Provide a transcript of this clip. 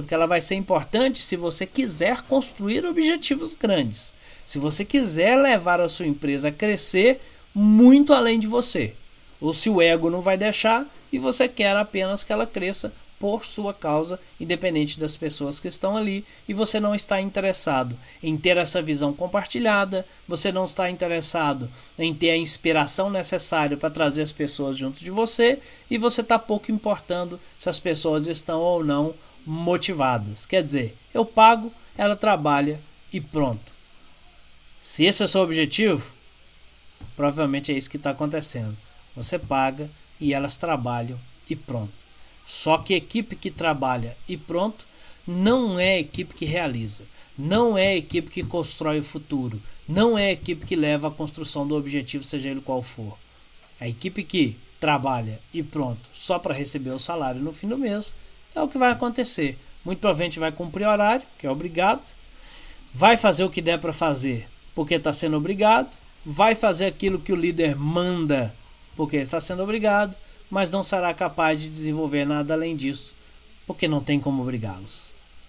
porque ela vai ser importante se você quiser construir objetivos grandes. Se você quiser levar a sua empresa a crescer muito além de você. Ou se o ego não vai deixar e você quer apenas que ela cresça por sua causa, independente das pessoas que estão ali, e você não está interessado em ter essa visão compartilhada, você não está interessado em ter a inspiração necessária para trazer as pessoas junto de você, e você está pouco importando se as pessoas estão ou não motivadas. Quer dizer, eu pago, ela trabalha e pronto. Se esse é o seu objetivo, provavelmente é isso que está acontecendo. Você paga e elas trabalham e pronto. Só que equipe que trabalha e pronto não é equipe que realiza, não é equipe que constrói o futuro, não é equipe que leva à construção do objetivo, seja ele qual for. A equipe que trabalha e pronto, só para receber o salário no fim do mês, é o que vai acontecer. Muito provavelmente vai cumprir horário, que é obrigado, vai fazer o que der para fazer, porque está sendo obrigado, vai fazer aquilo que o líder manda, porque está sendo obrigado, mas não será capaz de desenvolver nada além disso, porque não tem como obrigá-los.